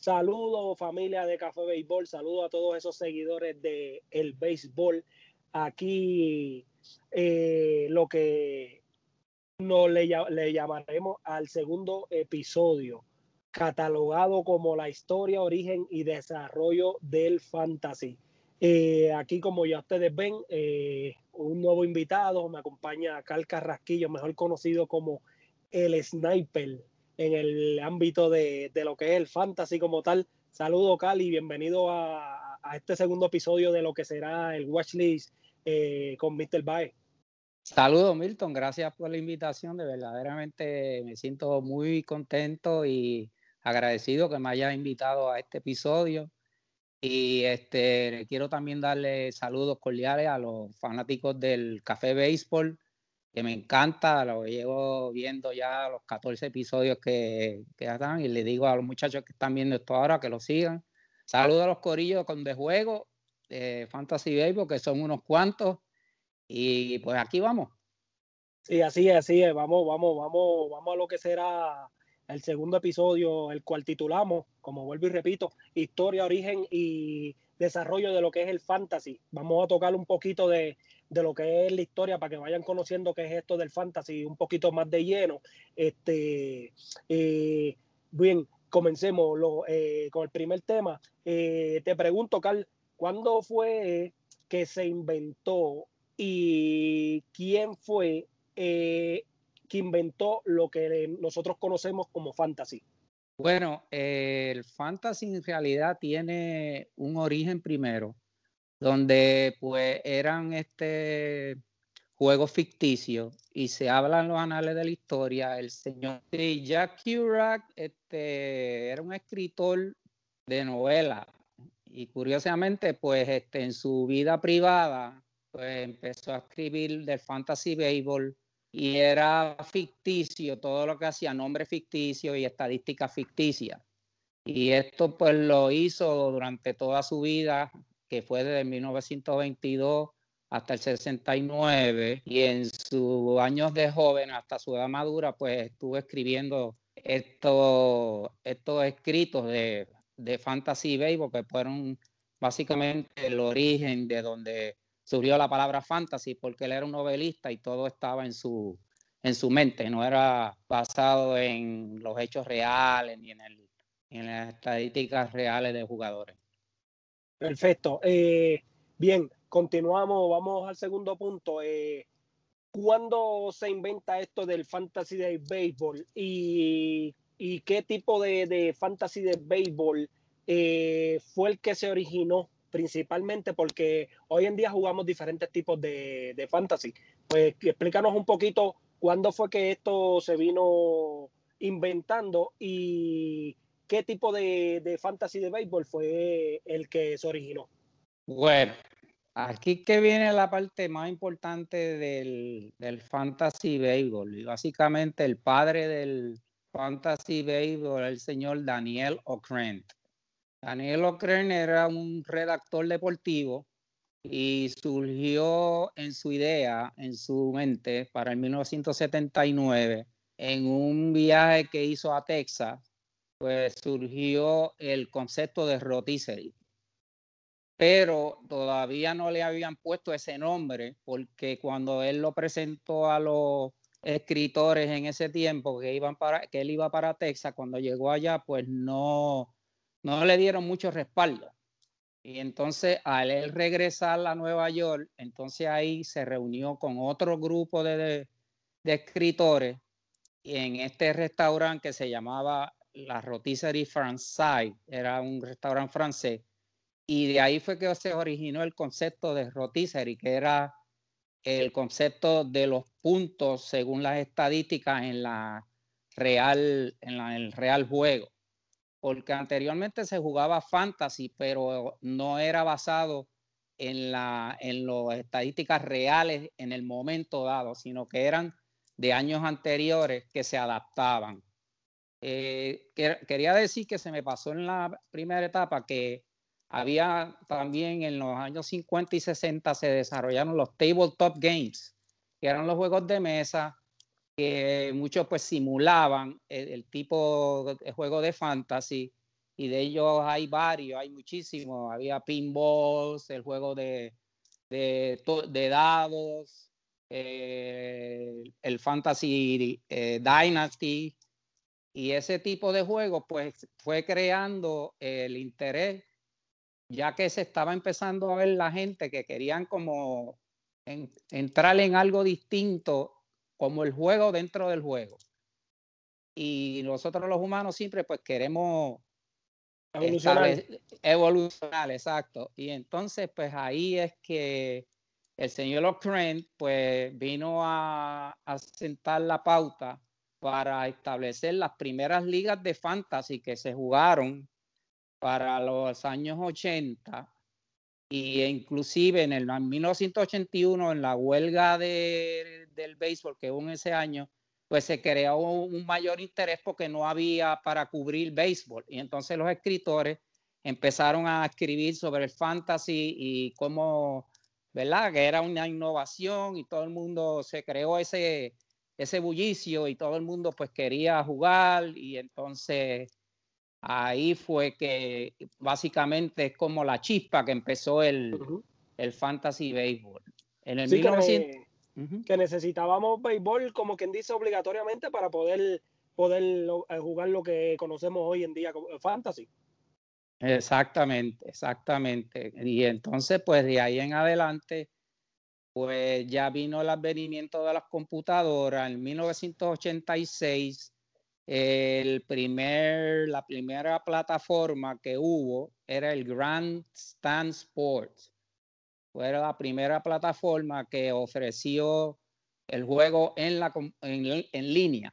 Saludos familia de Café Béisbol, saludos a todos esos seguidores de el béisbol. Aquí eh, lo que nos le, llamaremos al segundo episodio, catalogado como la historia, origen y desarrollo del fantasy. Eh, aquí, como ya ustedes ven, eh, un nuevo invitado, me acompaña Cal Carrasquillo, mejor conocido como el Sniper en el ámbito de, de, lo que es el fantasy como tal. Saludo, Cal, y bienvenido a, a, este segundo episodio de lo que será el Watchlist eh, con Mr. Bae. Saludos, Milton. Gracias por la invitación. De verdaderamente me siento muy contento y agradecido que me haya invitado a este episodio. Y este, quiero también darle saludos cordiales a los fanáticos del Café Béisbol que me encanta, lo llevo viendo ya los 14 episodios que, que están y le digo a los muchachos que están viendo esto ahora que lo sigan. Saludos a los corillos con de juego de Fantasy Baseball, que son unos cuantos. Y pues aquí vamos. Sí, así es, así es. Vamos, vamos, vamos, vamos a lo que será el segundo episodio, el cual titulamos, como vuelvo y repito, Historia, Origen y Desarrollo de lo que es el fantasy. Vamos a tocar un poquito de, de lo que es la historia para que vayan conociendo qué es esto del fantasy un poquito más de lleno. Este, eh, bien, comencemos lo, eh, con el primer tema. Eh, te pregunto, Carl, ¿cuándo fue que se inventó y quién fue que inventó lo que nosotros conocemos como fantasy? Bueno, el fantasy en realidad tiene un origen primero donde pues eran este juegos ficticios y se hablan los anales de la historia. El señor Jack Kerouac este, era un escritor de novela y curiosamente pues este, en su vida privada pues empezó a escribir del fantasy baseball y era ficticio, todo lo que hacía, nombre ficticio y estadística ficticia. Y esto pues lo hizo durante toda su vida que fue desde 1922 hasta el 69 y en sus años de joven hasta su edad madura pues estuvo escribiendo estos, estos escritos de, de fantasy baseball que fueron básicamente el origen de donde surgió la palabra fantasy porque él era un novelista y todo estaba en su, en su mente, no era basado en los hechos reales ni en, en las estadísticas reales de jugadores. Perfecto. Eh, bien, continuamos, vamos al segundo punto. Eh, ¿Cuándo se inventa esto del fantasy de béisbol y, qué tipo de, de, fantasy de béisbol eh, fue el que se originó principalmente? Porque hoy en día jugamos diferentes tipos de, de fantasy. Pues explícanos un poquito cuándo fue que esto se vino inventando y ¿qué tipo de, de fantasy de béisbol fue el que se originó? Bueno, aquí que viene la parte más importante del, del fantasy béisbol. Y básicamente el padre del fantasy béisbol, el señor Daniel O'Krent. Daniel O'Krent era un redactor deportivo y surgió en su idea, en su mente, para el 1979, en un viaje que hizo a Texas pues surgió el concepto de rotisserie. Pero todavía no le habían puesto ese nombre porque cuando él lo presentó a los escritores en ese tiempo que iban para que él iba para Texas cuando llegó allá pues no no le dieron mucho respaldo y entonces al él regresar a Nueva York entonces ahí se reunió con otro grupo de, de, de escritores en este restaurante que se llamaba la Rotisserie Française, era un restaurante francés, y de ahí fue que se originó el concepto de rotisserie, que era el concepto de los puntos según las estadísticas en la real, en, el real juego. Porque anteriormente se jugaba fantasy, pero no era basado en, la, en las estadísticas reales en el momento dado, sino que eran de años anteriores que se adaptaban. Eh, quería decir que se me pasó en la primera etapa que había también en los años 50 y 60 se desarrollaron los tabletop games, que eran los juegos de mesa que muchos pues simulaban el, tipo de juego de fantasy y de ellos hay varios, hay muchísimos. Había pinballs, el juego de, de, dados, eh, el Fantasy eh, Dynasty, y ese tipo de juego pues fue creando el interés, ya que se estaba empezando a ver la gente que querían como entrar en algo distinto como el juego dentro del juego. Y nosotros los humanos siempre pues queremos evolucionar. evolucionar, exacto. Y entonces pues ahí es que el señor O'Krent pues vino a, a sentar la pauta para establecer las primeras ligas de fantasy que se jugaron para los años 80 y inclusive en el 1981 en la huelga de, del béisbol que hubo en ese año pues se creó un mayor interés porque no había para cubrir béisbol y entonces los escritores empezaron a escribir sobre el fantasy y cómo, ¿verdad? Que era una innovación y todo el mundo se creó ese, ese bullicio y todo el mundo pues quería jugar y entonces ahí fue que básicamente es como la chispa que empezó el, el fantasy béisbol. En el 1900... que, necesitábamos béisbol como quien dice obligatoriamente para poder, poder eh, jugar lo que conocemos hoy en día como fantasy. Exactamente, exactamente. Y entonces pues de ahí en adelante pues ya vino el advenimiento de las computadoras. En 1986, el primer, la primera plataforma que hubo era el Grandstand Sports. Fue la primera plataforma que ofreció el juego en, la, en, línea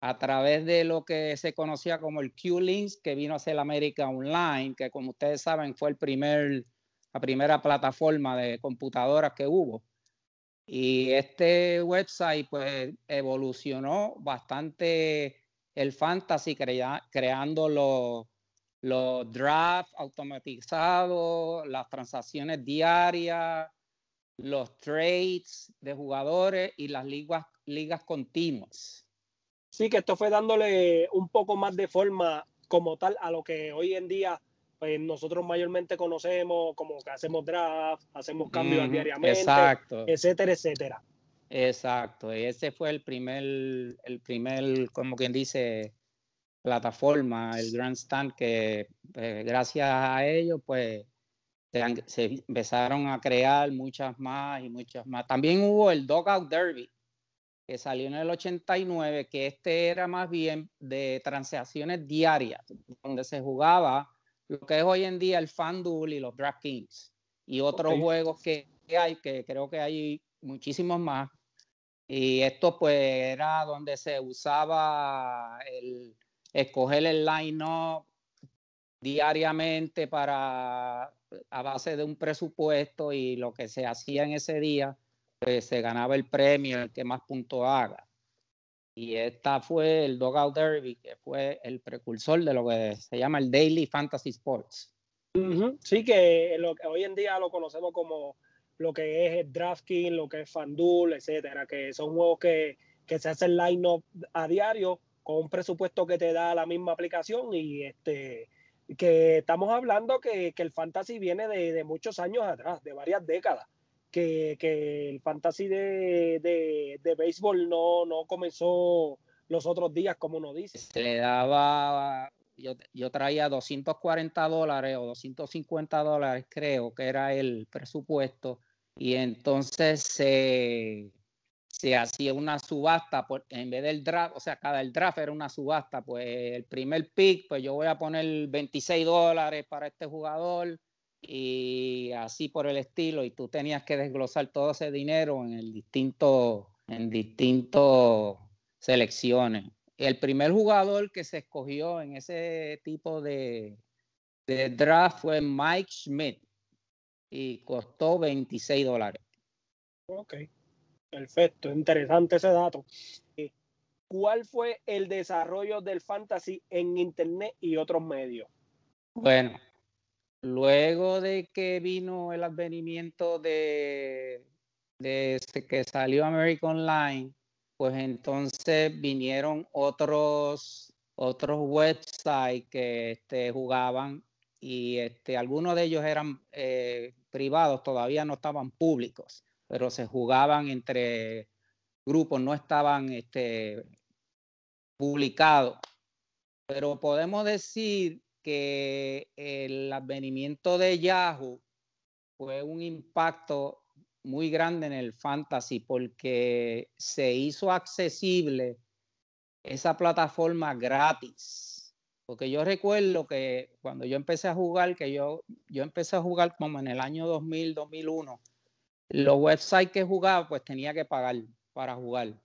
a través de lo que se conocía como el Q-Links, que vino a ser América Online, que como ustedes saben fue el primer la primera plataforma de computadoras que hubo. Y este website pues evolucionó bastante el fantasy creando los, los drafts automatizados, las transacciones diarias, los trades de jugadores y las ligas, ligas continuas. Sí, que esto fue dándole un poco más de forma como tal a lo que hoy en día pues nosotros mayormente conocemos como que hacemos draft, hacemos cambios diariamente, etcétera, etcétera. Exacto, ese fue el primer, el primer, como quien dice, plataforma, el Grandstand, que pues, gracias a ellos, pues se, se, empezaron a crear muchas más y muchas más. También hubo el Dogout Derby, que salió en el 89, que este era más bien de transacciones diarias, donde se jugaba lo que es hoy en día el FanDuel y los DraftKings y otros juegos que hay, que creo que hay muchísimos más. Y esto pues era donde se usaba el escoger el line-up diariamente para a base de un presupuesto y lo que se hacía en ese día, pues se ganaba el premio el que más puntos haga. Y esta fue el Dogout Derby, que fue el precursor de lo que se llama el Daily Fantasy Sports. Sí, que hoy en día lo conocemos como lo que es el DraftKings, lo que es FanDuel, etcétera, que son juegos que, que se hacen line-up a diario con un presupuesto que te da la misma aplicación y este que estamos hablando que, que el fantasy viene de, de, muchos años atrás, de varias décadas que, el fantasy de, de, béisbol no, no comenzó los otros días, como uno dice. Se le daba, yo, yo traía 240 dólares o 250 dólares, creo que era el presupuesto, y entonces se, se hacía una subasta por, en vez del draft, o sea, cada el draft era una subasta, pues el primer pick, pues yo voy a poner 26 dólares para este jugador, y así por el estilo, y tú tenías que desglosar todo ese dinero en el distinto, en distintos selecciones. el primer jugador que se escogió en ese tipo de, de draft fue Mike Schmidt y costó 26 dólares. Ok, perfecto, interesante ese dato. ¿Cuál fue el desarrollo del fantasy en Internet y otros medios? Bueno, luego de que vino el advenimiento de, de que salió American Online, pues entonces vinieron otros otros websites que este, jugaban y este, algunos de ellos eran eh, privados, todavía no estaban públicos, pero se jugaban entre grupos, no estaban este, publicados. Pero podemos decir que el advenimiento de Yahoo fue un impacto muy grande en el fantasy porque se hizo accesible esa plataforma gratis. Porque yo recuerdo que cuando yo empecé a jugar, que yo, yo empecé a jugar como en el año 2000, 2001, los websites que jugaba pues tenía que pagar para jugar.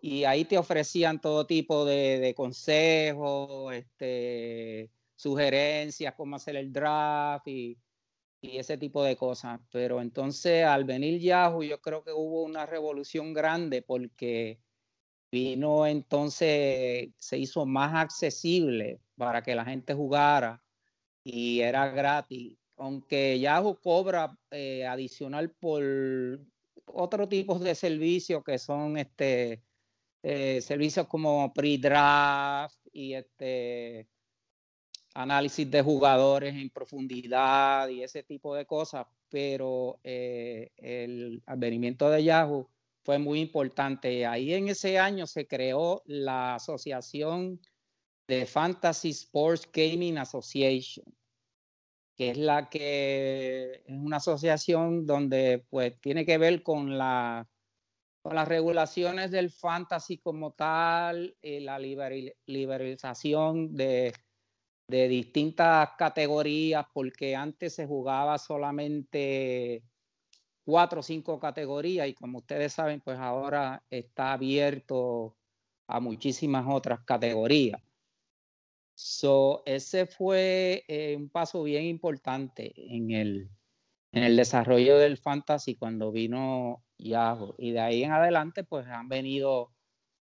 Y ahí te ofrecían todo tipo de, consejos, este, sugerencias, cómo hacer el draft y, y ese tipo de cosas. Pero entonces al venir Yahoo, yo creo que hubo una revolución grande porque vino entonces, se hizo más accesible para que la gente jugara y era gratis. Aunque Yahoo cobra eh, adicional por otro tipo de servicios que son este eh, servicios como pre-draft y este análisis de jugadores en profundidad y ese tipo de cosas, pero eh, el advenimiento de Yahoo fue muy importante. Ahí en ese año se creó la Asociación de Fantasy Sports Gaming Association, que es la que es una asociación donde pues tiene que ver con la con las regulaciones del fantasy como tal, y la liberalización de de distintas categorías, porque antes se jugaba solamente cuatro o cinco categorías y como ustedes saben, pues ahora está abierto a muchísimas otras categorías. So, ese fue eh, un paso bien importante en el, en el desarrollo del fantasy cuando vino Yahoo. Y de ahí en adelante, pues han venido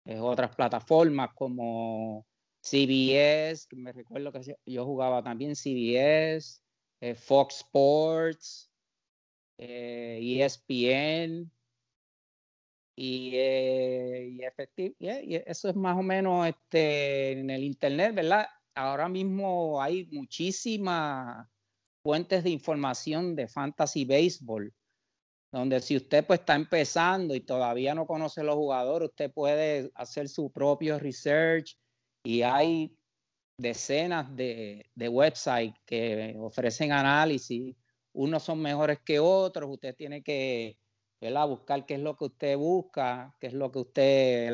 eh, otras plataformas como CBS, me recuerdo que yo jugaba también CBS, eh, Fox Sports, ESPN, e eh, y, y, eso es más o menos este, en el Internet, ¿verdad? Ahora mismo hay muchísimas fuentes de información de fantasy baseball, donde si usted pues está empezando y todavía no conoce los jugadores, usted puede hacer su propio research y hay decenas de, de websites que ofrecen análisis. Unos son mejores que otros. Usted tiene que buscar qué es lo que usted busca, qué es lo que usted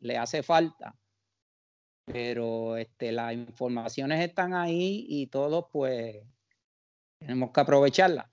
le hace falta. Pero este, las informaciones están ahí y todos pues tenemos que aprovecharlas.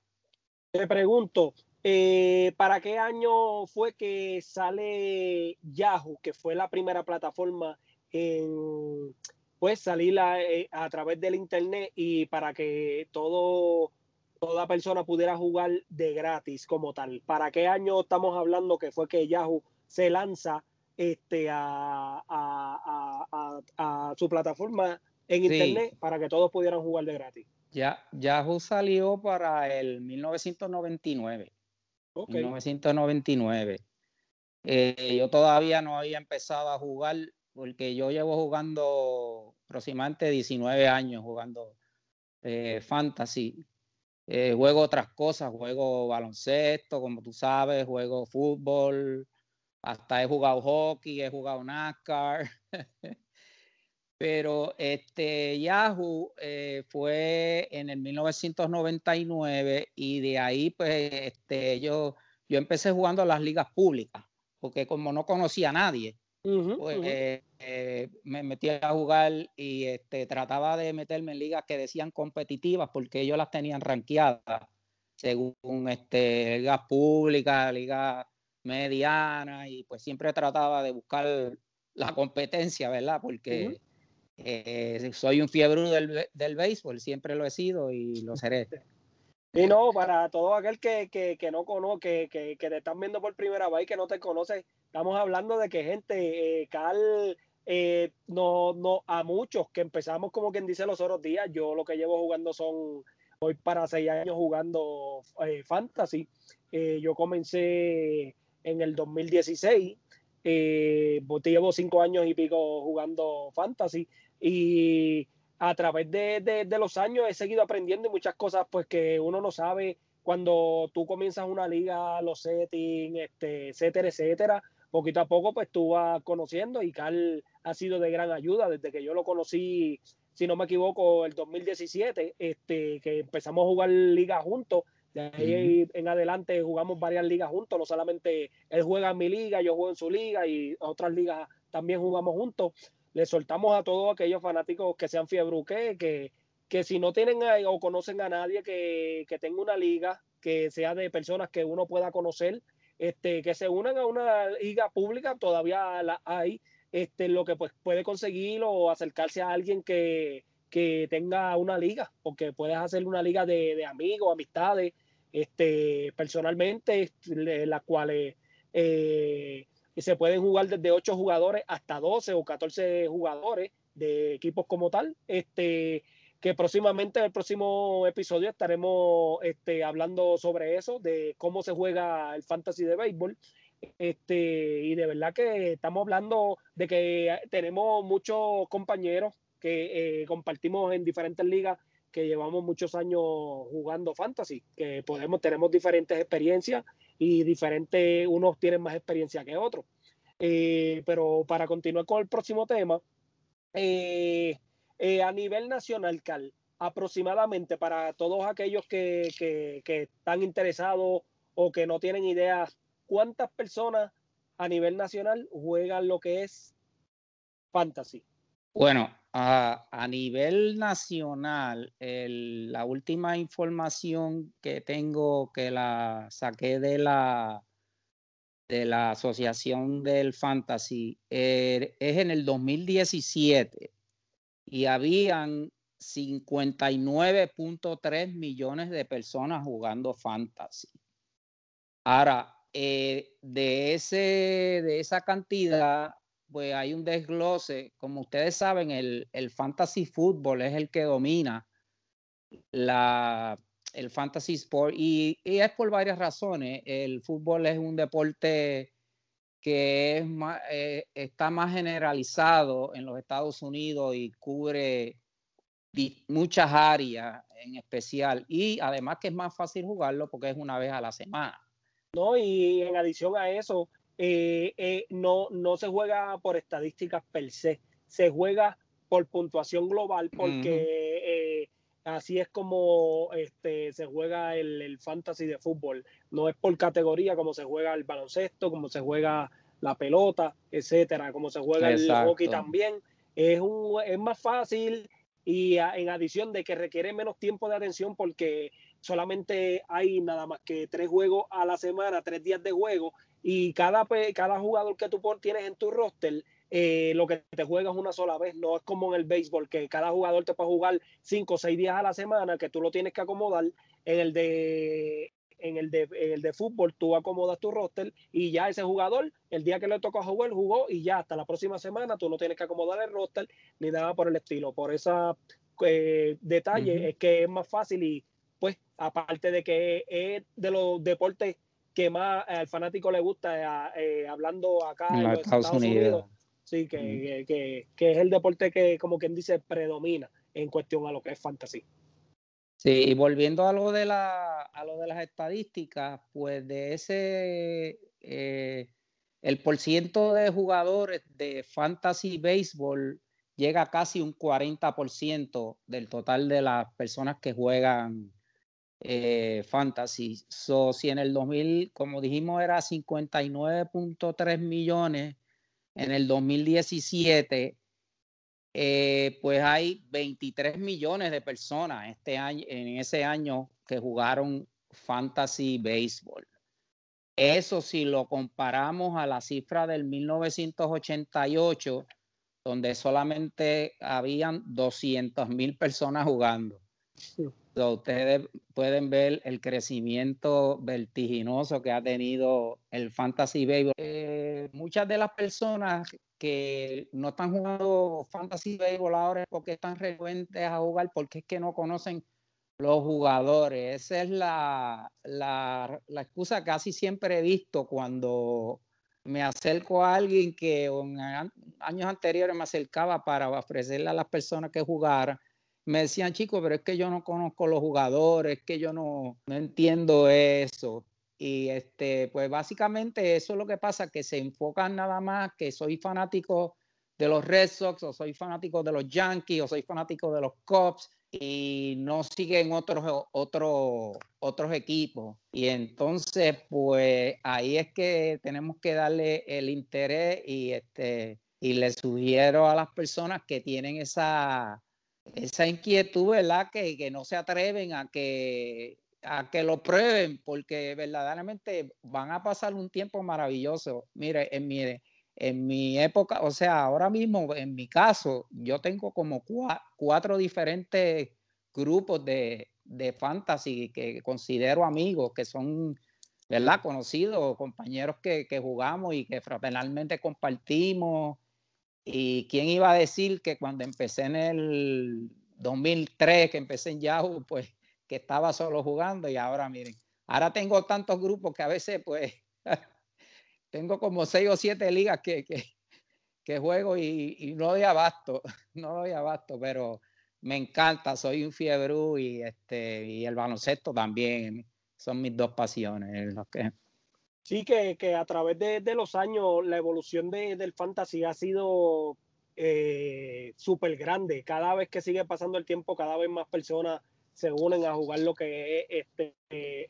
Te pregunto, eh, ¿para qué año fue que sale Yahoo, que fue la primera plataforma en pues salir eh, a, través del internet y para que todo toda persona pudiera jugar de gratis como tal. ¿Para qué año estamos hablando que fue que Yahoo se lanza este a, a, su plataforma en internet para que todos pudieran jugar de gratis? Ya, Yahoo salió para el 1999. 1999. Eh, yo todavía no había empezado a jugar porque yo llevo jugando aproximadamente 19 años jugando eh, fantasy. Eh, juego otras cosas, juego baloncesto, como tú sabes, juego fútbol, hasta he jugado hockey, he jugado NASCAR. Pero este Yahoo eh, fue en el 1999 y de ahí pues este, yo, yo empecé jugando a las ligas públicas, porque como no conocía a nadie, pues, eh, me metí a jugar y este, trataba de meterme en ligas que decían competitivas porque ellos las tenían ranqueadas según este, ligas públicas, ligas medianas y pues siempre trataba de buscar la competencia, ¿verdad? Porque eh, soy un fiebre del, del béisbol, siempre lo he sido y lo seré. Y no, para todo aquel que, que, no conoce, que, que, te están viendo por primera vez y que no te conoce, estamos hablando de que gente, eh, Carl, eh, no, no, a muchos que empezamos como quien dice los otros días, yo lo que llevo jugando son, hoy para seis años jugando eh, fantasy. yo comencé en el 2016, pues, llevo cinco años y pico jugando fantasy y a través de, los años he seguido aprendiendo muchas cosas pues que uno no sabe cuando tú comienzas una liga, los settings, este, etcétera, etcétera. Poquito a poco pues tú vas conociendo y Carl ha sido de gran ayuda desde que yo lo conocí, si no me equivoco, el 2017, este, que empezamos a jugar ligas juntos. De ahí en adelante jugamos varias ligas juntos, no solamente él juega en mi liga, yo juego en su liga y otras ligas también jugamos juntos le soltamos a todos aquellos fanáticos que sean fiebruque, que, que si no tienen o conocen a nadie que, que tenga una liga, que sea de personas que uno pueda conocer, este, que se unan a una liga pública, todavía la hay, este, lo que pues puede conseguir o acercarse a alguien que, que tenga una liga, porque puedes hacer una liga de, de amigos, amistades, este, personalmente, las cuales eh, y se pueden jugar desde 8 jugadores hasta 12 o 14 jugadores de equipos como tal. Este, que próximamente en el próximo episodio estaremos este, hablando sobre eso, de cómo se juega el fantasy de béisbol. Este, y de verdad que estamos hablando de que tenemos muchos compañeros que eh, compartimos en diferentes ligas que llevamos muchos años jugando fantasy, que podemos, tenemos diferentes experiencias y diferentes, unos tienen más experiencia que otros. Eh, pero para continuar con el próximo tema, eh, eh, a nivel nacional, Cal, aproximadamente para todos aquellos que, que, que, están interesados o que no tienen idea, ¿cuántas personas a nivel nacional juegan lo que es fantasy? Bueno, a, nivel nacional, la última información que tengo que la saqué de la de la Asociación del Fantasy eh, es en el 2017 y habían 59.3 millones de personas jugando fantasy. Ahora, eh, de, ese, de esa cantidad, pues hay un desglose. Como ustedes saben, el, fantasy fútbol es el que domina la, el fantasy sport y, es por varias razones. El fútbol es un deporte que es eh, está más generalizado en los Estados Unidos y cubre muchas áreas en especial y además que es más fácil jugarlo porque es una vez a la semana. No, y en adición a eso, eh, eh, no, no se juega por estadísticas per se, se juega por puntuación global porque eh, así es como este, se juega el, fantasy de fútbol. No es por categoría como se juega el baloncesto, como se juega la pelota, etcétera, como se juega el hockey también. Es, un, es más fácil y en adición de que requiere menos tiempo de atención porque solamente hay nada más que tres juegos a la semana, tres días de juego y cada, cada jugador que tú tienes en tu roster, eh, lo que te juegas una sola vez, no es como en el béisbol, que cada jugador te puede jugar cinco o seis días a la semana, que tú lo tienes que acomodar. En el de en el de, el de fútbol tú acomodas tu roster y ya ese jugador, el día que le toca jugar, jugó y ya hasta la próxima semana tú no tienes que acomodar el roster ni nada por el estilo. Por ese eh, detalle es que es más fácil y pues aparte de que es de los deportes que más al fanático le gusta, eh, hablando acá en, los Estados, Unidos. sí, que, que, es el deporte que, como quien dice, predomina en cuestión a lo que es fantasy. Sí, y volviendo a lo de, la, a lo de las estadísticas, pues de ese, eh, el porciento de jugadores de fantasy baseball llega a casi un 40% del total de las personas que juegan eh, fantasy. So, si en el 2000, como dijimos, era 59.3 millones, en el 2017, eh, pues hay 23 millones de personas este año, en ese año que jugaron fantasy baseball. Eso si lo comparamos a la cifra del 1988, donde solamente habían 200 mil personas jugando. Ustedes pueden ver el crecimiento vertiginoso que ha tenido el Fantasy Baseball. Eh, muchas de las personas que no están jugando Fantasy Baseball ahora porque están renuentes a jugar, porque es que no conocen los jugadores. Esa es la, la, la excusa casi siempre he visto cuando me acerco a alguien que en años anteriores me acercaba para ofrecerle a las personas que jugaran. Me decían, chicos, pero es que yo no conozco los jugadores, es que yo no, no entiendo eso. Y este, pues básicamente eso es lo que pasa, que se enfocan nada más que soy fanático de los Red Sox o soy fanático de los Yankees o soy fanático de los Cubs y no siguen otros, otros, otros equipos. Y entonces, pues ahí es que tenemos que darle el interés y, este, y le sugiero a las personas que tienen esa, esa inquietud, ¿verdad? Que, que no se atreven a que, a que lo prueben, porque verdaderamente van a pasar un tiempo maravilloso. Mire, en mi, en mi época, o sea, ahora mismo, en mi caso, yo tengo como cuatro, diferentes grupos de, de, fantasy que considero amigos, que son, ¿verdad? Conocidos, compañeros que, que jugamos y que fraternalmente compartimos. Y quién iba a decir que cuando empecé en el 2003, que empecé en Yahoo, pues que estaba solo jugando y ahora miren, ahora tengo tantos grupos que a veces pues tengo como seis o siete ligas que, que, juego y, no doy abasto, no doy abasto, pero me encanta, soy un fiebre y, este, y el baloncesto también, son mis dos pasiones. que... Sí, que, que a través de, los años la evolución de, del fantasy ha sido eh, súper grande. Cada vez que sigue pasando el tiempo, cada vez más personas se unen a jugar lo que es este,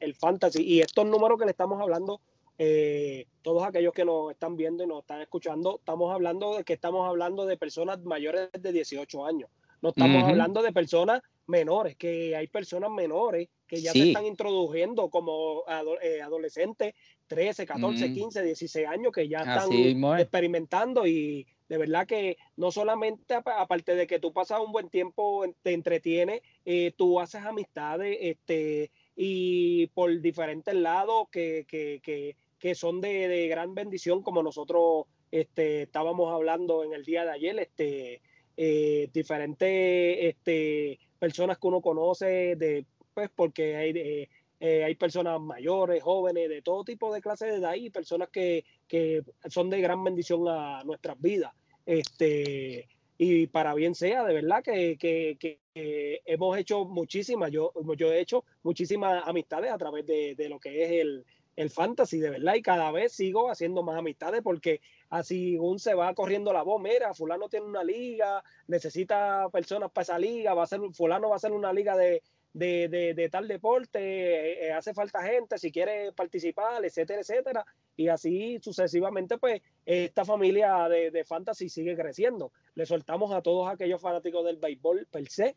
el fantasy. Y estos números que le estamos hablando eh, todos aquellos que nos están viendo y nos están escuchando, estamos hablando de que estamos hablando de personas mayores de 18 años. No estamos hablando de personas menores, que hay personas menores que ya se están introduciendo como eh, adolescentes, 13, 14, 15, 16 años, que ya están experimentando y de verdad que no solamente aparte de que tú pasas un buen tiempo, te entretienes, eh, tú haces amistades, este, y por diferentes lados que, que, que que son de, gran bendición, como nosotros este, estábamos hablando en el día de ayer, este, eh, diferentes este, personas que uno conoce, de, pues porque hay, eh, eh, hay personas mayores, jóvenes, de todo tipo de clases de edad y personas que, que son de gran bendición a nuestras vidas. Este, y para bien sea, de verdad que, que, que hemos hecho muchísimas, yo, yo he hecho muchísimas amistades a través de, de lo que es el, el fantasy, de verdad, y cada vez sigo haciendo más amistades porque así un se va corriendo la voz, mira, fulano tiene una liga, necesita personas para esa liga, va a ser, fulano va a ser una liga de, de, tal deporte, eh, eh, hace falta gente, si quiere participar, etcétera, etcétera, y así sucesivamente, pues esta familia de, de fantasy sigue creciendo. Le soltamos a todos aquellos fanáticos del béisbol per se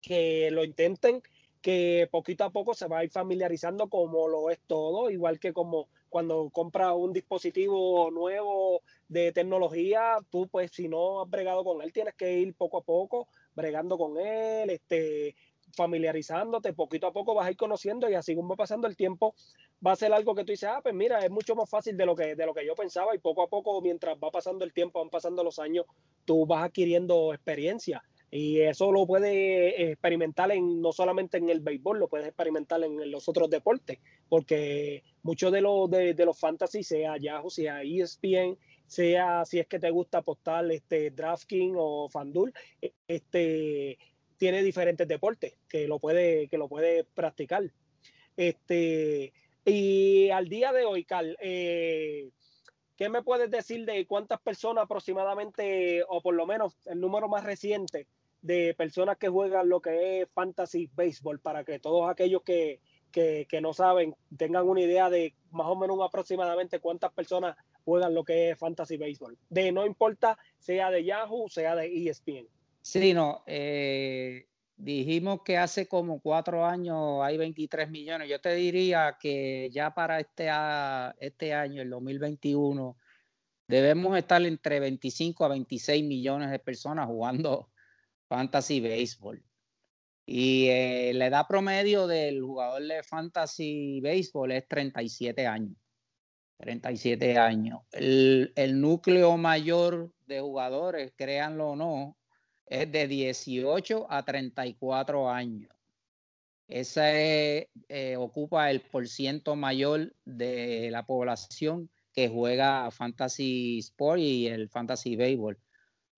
que lo intenten que poquito a poco se va a ir familiarizando como lo es todo, igual que como cuando compras un dispositivo nuevo de tecnología, tú pues si no has bregado con él, tienes que ir poco a poco bregando con él, este, familiarizándote, poquito a poco vas a ir conociendo y así como va pasando el tiempo, va a ser algo que tú dices, ah, pues mira, es mucho más fácil de lo que, de lo que yo pensaba y poco a poco, mientras va pasando el tiempo, van pasando los años, tú vas adquiriendo experiencia. Y eso lo puedes experimentar en, no solamente en el béisbol, lo puedes experimentar en, los otros deportes, porque muchos de los de, los fantasy, sea Yahoo, sea ESPN, sea si es que te gusta apostar este DraftKings o FanDuel, este tiene diferentes deportes que lo puede puede practicar. Este y al día de hoy, Carl, eh, ¿qué me puedes decir de cuántas personas aproximadamente, o por lo menos el número más reciente, de personas que juegan lo que es fantasy baseball para que todos aquellos que, no saben tengan una idea de más o menos aproximadamente cuántas personas juegan lo que es fantasy baseball. De no importa sea de Yahoo, sea de ESPN. Sí, no. Eh, dijimos que hace como cuatro años hay 23 millones. Yo te diría que ya para este, este año, el 2021, debemos estar entre 25 a 26 millones de personas jugando fantasy baseball. Y eh, la edad promedio del jugador de fantasy baseball es 37 años. 37 años. El, núcleo mayor de jugadores, créanlo o no, es de 18 a 34 años. Ese eh, ocupa el porciento mayor de la población que juega Fantasy Sport y el Fantasy Baseball.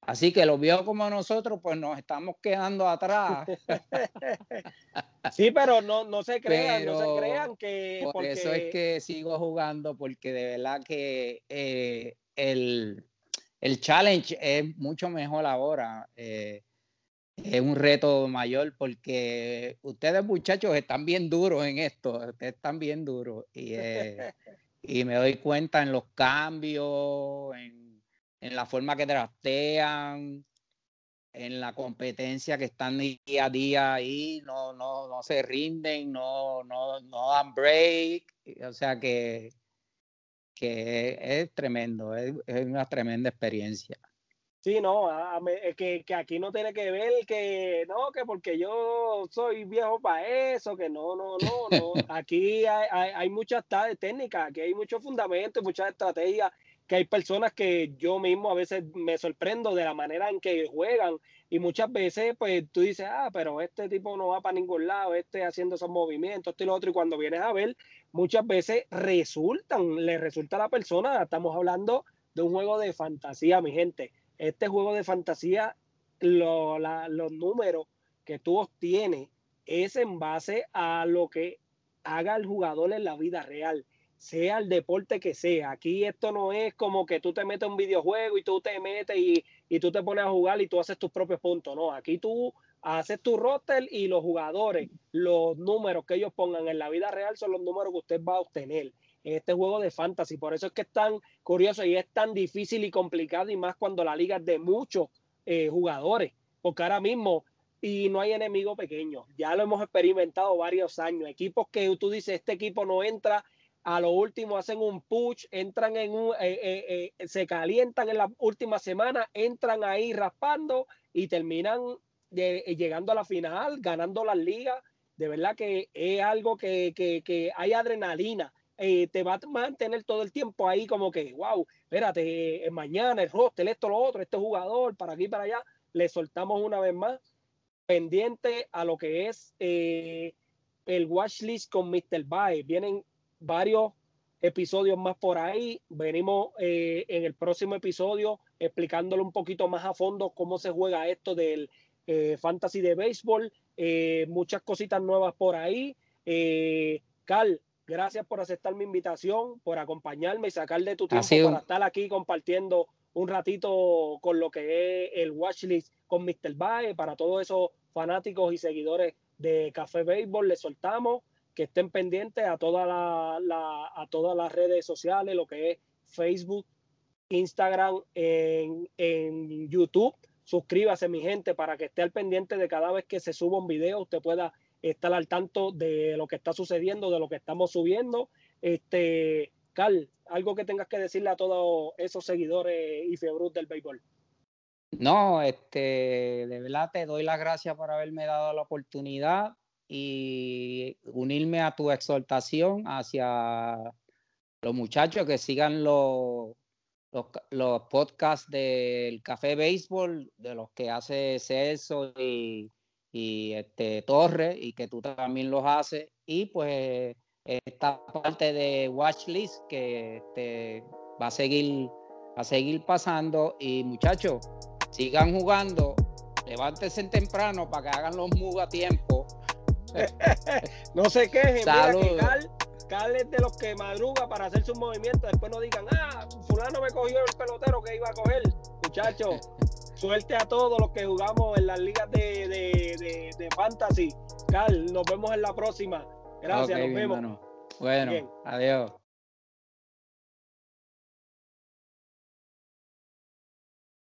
Así que lo vio como nosotros, pues nos estamos quedando atrás. sí, pero no, no se crean, no se crean que. Por eso es que sigo jugando, porque de verdad que eh, el, el challenge es mucho mejor ahora. Eh, es un reto mayor porque ustedes muchachos están bien duros en esto, ustedes están bien duros y, eh, y me doy cuenta en los cambios, en, en, la forma que trastean, en la competencia que están día a día ahí, no, no, no se rinden, no, no, no dan break, o sea que que es tremendo, es, una tremenda experiencia. Sí, no, que, que, aquí no tiene que ver que no, que porque yo soy viejo para eso, que no, no, no, no. Aquí hay, hay, muchas técnicas, aquí hay muchos fundamentos, muchas estrategias, que hay personas que yo mismo a veces me sorprendo de la manera en que juegan y muchas veces pues tú dices, ah, pero este tipo no va para ningún lado, este haciendo esos movimientos, esto y lo otro, y cuando vienes a ver, muchas veces resultan, le resulta a la persona, estamos hablando de un juego de fantasía, mi gente. Este juego de fantasía, los números que tú obtienes es en base a lo que haga el jugador en la vida real, sea el deporte que sea. Aquí esto no es como que tú te metes un videojuego y tú te metes y, y tú te pones a jugar y tú haces tus propios puntos. No, aquí tú haces tu roster y los jugadores, los números que ellos pongan en la vida real son los números que usted va a obtener en este juego de fantasy. Por eso es que es tan curioso y es tan difícil y complicado y más cuando la liga es de muchos eh, jugadores, porque ahora mismo y no hay enemigo pequeño. Ya lo hemos experimentado varios años. Equipos que tú dices, este equipo no entra, a lo último hacen un push, entran en un, eh, eh, se calientan en la última semana, entran ahí raspando y terminan eh, llegando a la final, ganando las ligas. De verdad que es algo que, que, hay adrenalina. Eh, te va a mantener todo el tiempo ahí como que, wow, espérate, eh, mañana el roster, esto, lo otro, este jugador, para aquí, para allá. Le soltamos una vez más pendiente a lo que es el watch list con Mr. Bye. Vienen varios episodios más por ahí. Venimos en el próximo episodio explicándole un poquito más a fondo cómo se juega esto del eh, fantasy de béisbol, eh, muchas cositas nuevas por ahí. Eh, Carl, gracias por aceptar mi invitación, por acompañarme y sacar de tu tiempo para estar aquí compartiendo un ratito con lo que es el watchlist con Mr. Bae, para todos esos fanáticos y seguidores de Café Béisbol, les soltamos que estén pendientes a, toda la, a todas las redes sociales, lo que es Facebook, Instagram, en, YouTube Suscríbase, mi gente, para que esté al pendiente de cada vez que se suba un video, usted pueda estar al tanto de lo que está sucediendo, de lo que estamos subiendo. Este, Carl, algo que tengas que decirle a todos esos seguidores y fiebrus del béisbol. No, este, de verdad te doy las gracias por haberme dado la oportunidad y unirme a tu exhortación hacia los muchachos que sigan los los, podcasts del Café Béisbol, de los que hace Celso y, y este, Torres, y que tú también los haces, y pues esta parte de Watchlist que este, va a seguir a seguir pasando. Y muchachos sigan jugando levántense temprano para que hagan los moves a tiempo no se quejen Saludos. Carl es de los que madruga para hacer sus movimientos. Después no digan, ah, fulano me cogió el pelotero que iba a coger. Muchachos, suerte a todos los que jugamos en las ligas de, de, de, fantasy. Carl, nos vemos en la próxima. Gracias, nos vemos. Bueno, adiós.